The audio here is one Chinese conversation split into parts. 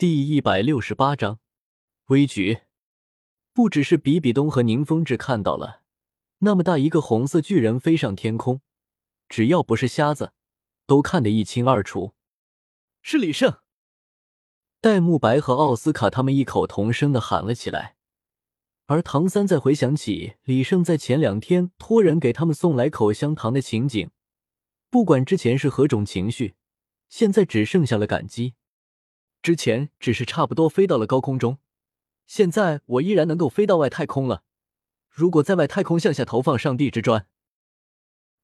第一百六十八章危局。不只是比比东和宁风致看到了那么大一个红色巨人飞上天空，只要不是瞎子，都看得一清二楚。是李胜！戴沐白和奥斯卡他们异口同声的喊了起来。而唐三在回想起李胜在前两天托人给他们送来口香糖的情景，不管之前是何种情绪，现在只剩下了感激。之前只是差不多飞到了高空中，现在我依然能够飞到外太空了。如果在外太空向下投放上帝之砖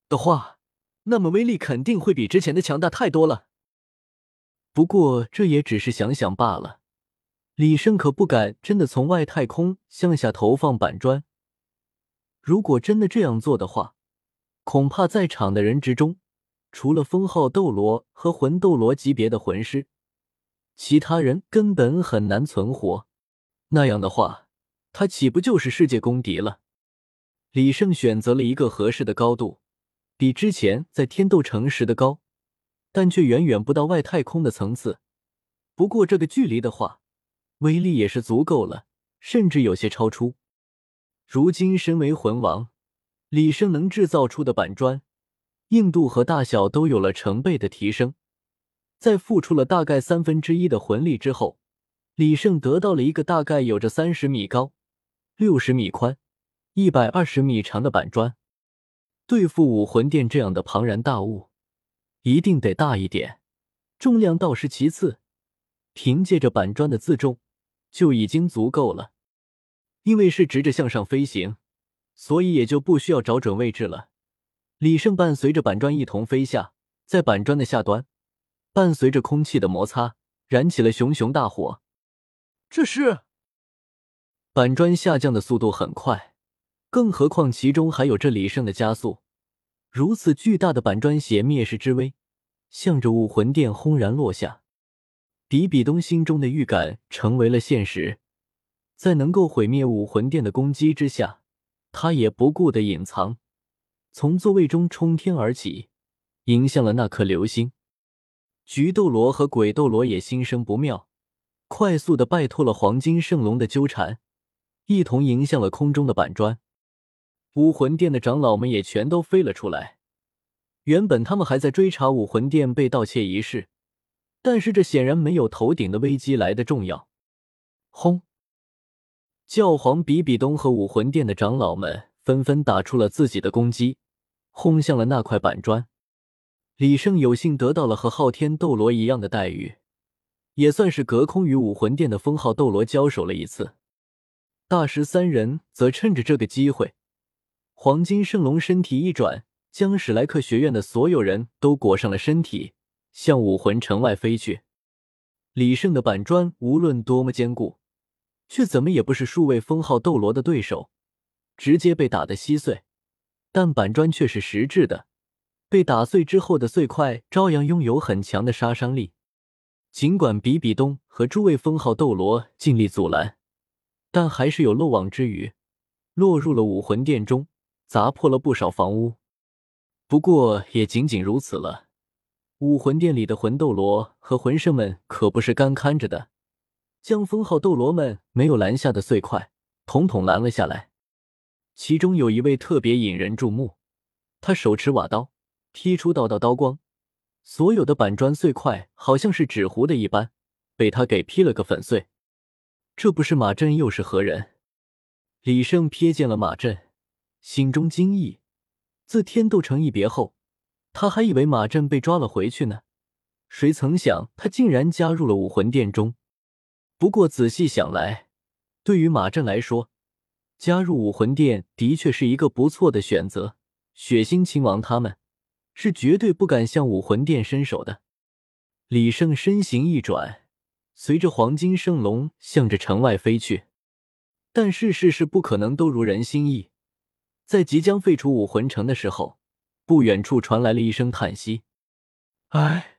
的话，那么威力肯定会比之前的强大太多了。不过这也只是想想罢了。李胜可不敢真的从外太空向下投放板砖。如果真的这样做的话，恐怕在场的人之中，除了封号斗罗和魂斗罗级别的魂师。其他人根本很难存活，那样的话，他岂不就是世界公敌了？李胜选择了一个合适的高度，比之前在天斗城时的高，但却远远不到外太空的层次。不过这个距离的话，威力也是足够了，甚至有些超出。如今身为魂王，李胜能制造出的板砖，硬度和大小都有了成倍的提升。在付出了大概三分之一的魂力之后，李胜得到了一个大概有着三十米高、六十米宽、一百二十米长的板砖。对付武魂殿这样的庞然大物，一定得大一点，重量倒是其次，凭借着板砖的自重就已经足够了。因为是直着向上飞行，所以也就不需要找准位置了。李胜伴随着板砖一同飞下，在板砖的下端。伴随着空气的摩擦，燃起了熊熊大火。这是板砖下降的速度很快，更何况其中还有这李胜的加速。如此巨大的板砖携灭世之威，向着武魂殿轰然落下。比比东心中的预感成为了现实，在能够毁灭武魂殿的攻击之下，他也不顾的隐藏，从座位中冲天而起，迎向了那颗流星。菊斗罗和鬼斗罗也心生不妙，快速的摆脱了黄金圣龙的纠缠，一同迎向了空中的板砖。武魂殿的长老们也全都飞了出来。原本他们还在追查武魂殿被盗窃一事，但是这显然没有头顶的危机来的重要。轰！教皇比比东和武魂殿的长老们纷纷打出了自己的攻击，轰向了那块板砖。李胜有幸得到了和昊天斗罗一样的待遇，也算是隔空与武魂殿的封号斗罗交手了一次。大师三人则趁着这个机会，黄金圣龙身体一转，将史莱克学院的所有人都裹上了身体，向武魂城外飞去。李胜的板砖无论多么坚固，却怎么也不是数位封号斗罗的对手，直接被打得稀碎。但板砖却是实质的。被打碎之后的碎块照样拥有很强的杀伤力。尽管比比东和诸位封号斗罗尽力阻拦，但还是有漏网之鱼，落入了武魂殿中，砸破了不少房屋。不过也仅仅如此了。武魂殿里的魂斗罗和魂圣们可不是干看着的，将封号斗罗们没有拦下的碎块统统拦了下来。其中有一位特别引人注目，他手持瓦刀。劈出道道刀光，所有的板砖碎块好像是纸糊的一般，被他给劈了个粉碎。这不是马震又是何人？李胜瞥见了马震，心中惊异。自天斗城一别后，他还以为马震被抓了回去呢，谁曾想他竟然加入了武魂殿中。不过仔细想来，对于马震来说，加入武魂殿的确是一个不错的选择。血腥亲王他们。是绝对不敢向武魂殿伸手的。李胜身形一转，随着黄金圣龙向着城外飞去。但事事是不可能都如人心意。在即将废除武魂城的时候，不远处传来了一声叹息：“唉。”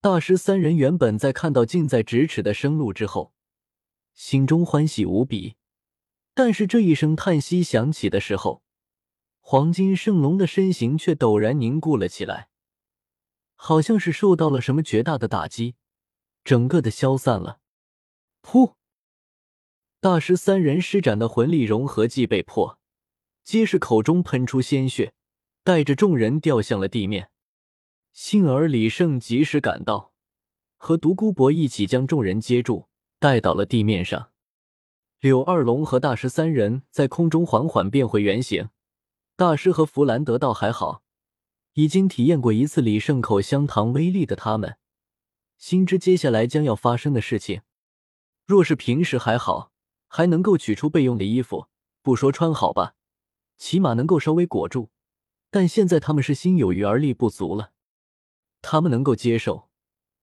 大师三人原本在看到近在咫尺的生路之后，心中欢喜无比。但是这一声叹息响起的时候，黄金圣龙的身形却陡然凝固了起来，好像是受到了什么绝大的打击，整个的消散了。噗！大师三人施展的魂力融合技被破，皆是口中喷出鲜血，带着众人掉向了地面。幸而李胜及时赶到，和独孤博一起将众人接住，带到了地面上。柳二龙和大师三人在空中缓缓变回原形。大师和弗兰德倒还好，已经体验过一次李胜口香糖威力的他们，心知接下来将要发生的事情。若是平时还好，还能够取出备用的衣服，不说穿好吧，起码能够稍微裹住。但现在他们是心有余而力不足了。他们能够接受，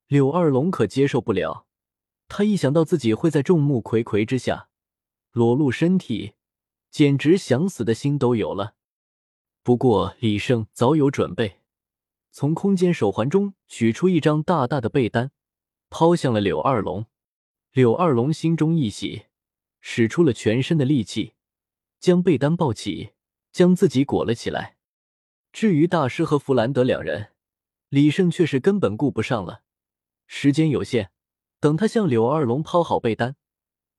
柳二龙可接受不了。他一想到自己会在众目睽睽之下裸露身体，简直想死的心都有了。不过李胜早有准备，从空间手环中取出一张大大的被单，抛向了柳二龙。柳二龙心中一喜，使出了全身的力气，将被单抱起，将自己裹了起来。至于大师和弗兰德两人，李胜却是根本顾不上了，时间有限，等他向柳二龙抛好被单，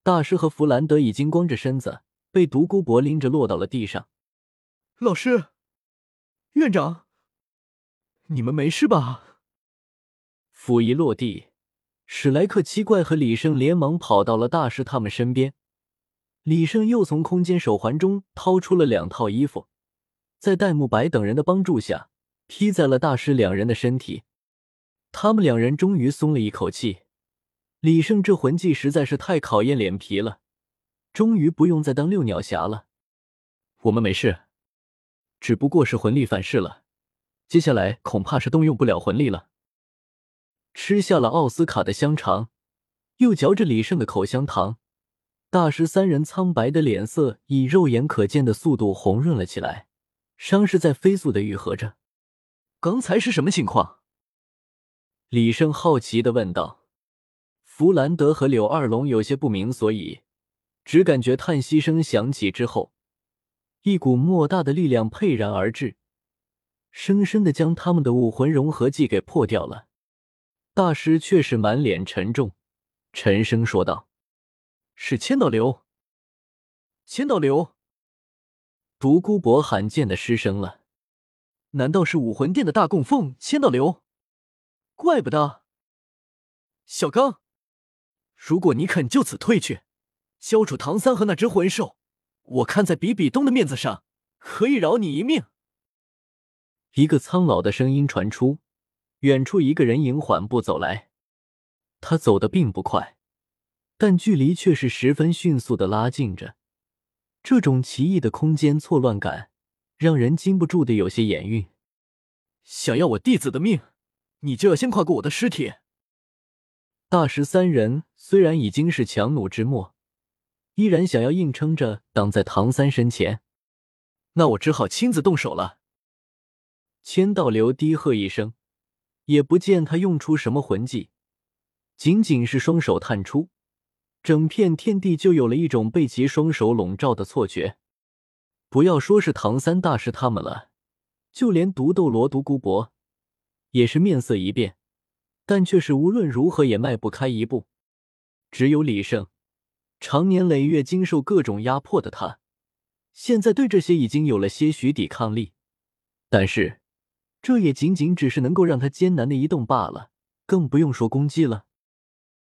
大师和弗兰德已经光着身子，被独孤博拎着落到了地上。老师，院长，你们没事吧？斧一落地，史莱克七怪和李胜连忙跑到了大师他们身边。李胜又从空间手环中掏出了两套衣服，在戴沐白等人的帮助下。披在了大师两人的身体，他们两人终于松了一口气。李胜这魂技实在是太考验脸皮了，终于不用再当六鸟侠了。我们没事，只不过是魂力反噬了，接下来恐怕是动用不了魂力了。吃下了奥斯卡的香肠，又嚼着李胜的口香糖，大师三人苍白的脸色以肉眼可见的速度红润了起来，伤势在飞速的愈合着。刚才是什么情况？李胜好奇的问道。弗兰德和柳二龙有些不明所以，只感觉叹息声响起之后，一股莫大的力量沛然而至，生生的将他们的武魂融合技给破掉了。大师却是满脸沉重，沉声说道：“是千道流，千道流。”独孤博罕见的失声了。难道是武魂殿的大供奉千道流？怪不得。小刚，如果你肯就此退去，交出唐三和那只魂兽，我看在比比东的面子上，可以饶你一命。一个苍老的声音传出，远处一个人影缓步走来，他走的并不快，但距离却是十分迅速的拉近着。这种奇异的空间错乱感。让人禁不住的有些眼晕。想要我弟子的命，你就要先跨过我的尸体。大师三人虽然已经是强弩之末，依然想要硬撑着挡在唐三身前。那我只好亲自动手了。千道流低喝一声，也不见他用出什么魂技，仅仅是双手探出，整片天地就有了一种被其双手笼罩的错觉。不要说是唐三大师他们了，就连独斗罗独孤博也是面色一变，但却是无论如何也迈不开一步。只有李胜，常年累月经受各种压迫的他，现在对这些已经有了些许抵抗力，但是这也仅仅只是能够让他艰难的移动罢了，更不用说攻击了。